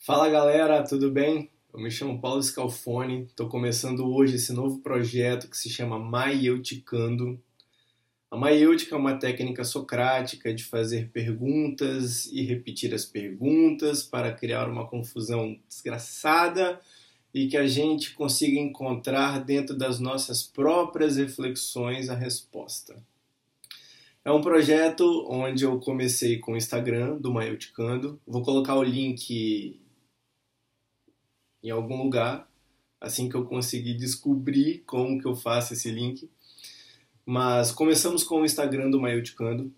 Fala galera, tudo bem? Eu me chamo Paulo Scalfone, estou começando hoje esse novo projeto que se chama Maieuticando. A maiêutica é uma técnica socrática de fazer perguntas e repetir as perguntas para criar uma confusão desgraçada e que a gente consiga encontrar dentro das nossas próprias reflexões a resposta. É um projeto onde eu comecei com o Instagram do Maieuticando. Vou colocar o link em algum lugar, assim que eu conseguir descobrir como que eu faço esse link. Mas começamos com o Instagram do Maioticando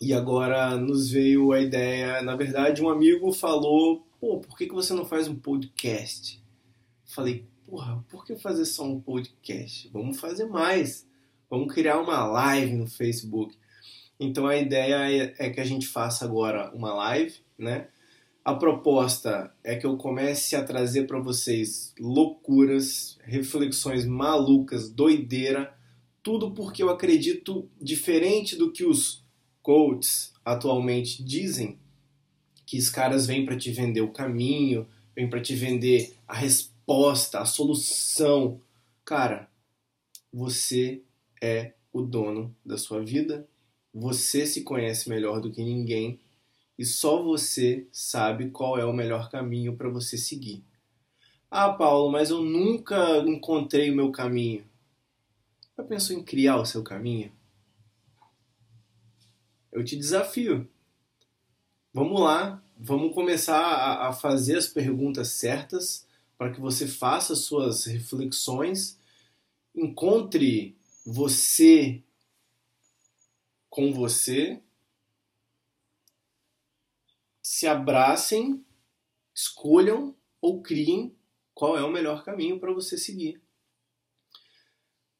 e agora nos veio a ideia, na verdade um amigo falou, pô, por que, que você não faz um podcast? Falei, porra, por que fazer só um podcast? Vamos fazer mais, vamos criar uma live no Facebook. Então a ideia é que a gente faça agora uma live, né? A proposta é que eu comece a trazer para vocês loucuras, reflexões malucas, doideira, tudo porque eu acredito diferente do que os coaches atualmente dizem, que os caras vêm para te vender o caminho, vêm para te vender a resposta, a solução. Cara, você é o dono da sua vida, você se conhece melhor do que ninguém e só você sabe qual é o melhor caminho para você seguir. Ah, Paulo, mas eu nunca encontrei o meu caminho. Já pensou em criar o seu caminho? Eu te desafio. Vamos lá, vamos começar a, a fazer as perguntas certas para que você faça suas reflexões, encontre você com você se abracem, escolham ou criem qual é o melhor caminho para você seguir.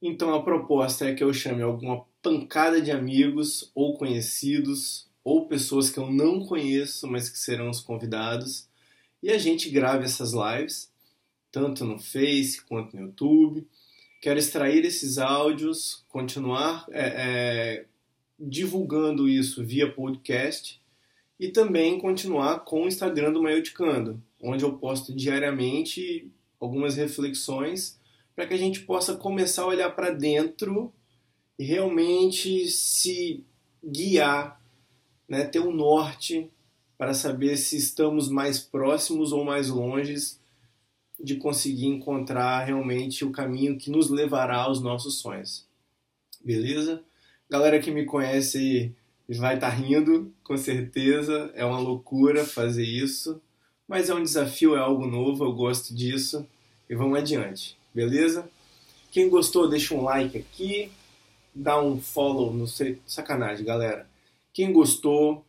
Então a proposta é que eu chame alguma pancada de amigos ou conhecidos ou pessoas que eu não conheço, mas que serão os convidados, e a gente grave essas lives, tanto no Face quanto no YouTube. Quero extrair esses áudios, continuar é, é, divulgando isso via podcast e também continuar com o Instagram do Maioticando, onde eu posto diariamente algumas reflexões para que a gente possa começar a olhar para dentro e realmente se guiar, né, ter um norte para saber se estamos mais próximos ou mais longes de conseguir encontrar realmente o caminho que nos levará aos nossos sonhos. Beleza? Galera que me conhece vai estar tá rindo, com certeza. É uma loucura fazer isso, mas é um desafio, é algo novo, eu gosto disso e vamos adiante, beleza? Quem gostou, deixa um like aqui, dá um follow, não sei, sacanagem, galera. Quem gostou,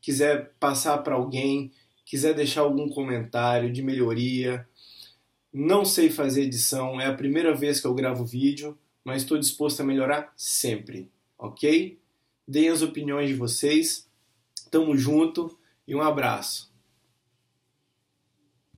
quiser passar para alguém, quiser deixar algum comentário de melhoria, não sei fazer edição, é a primeira vez que eu gravo vídeo, mas estou disposto a melhorar sempre, ok? Deem as opiniões de vocês. Tamo junto e um abraço.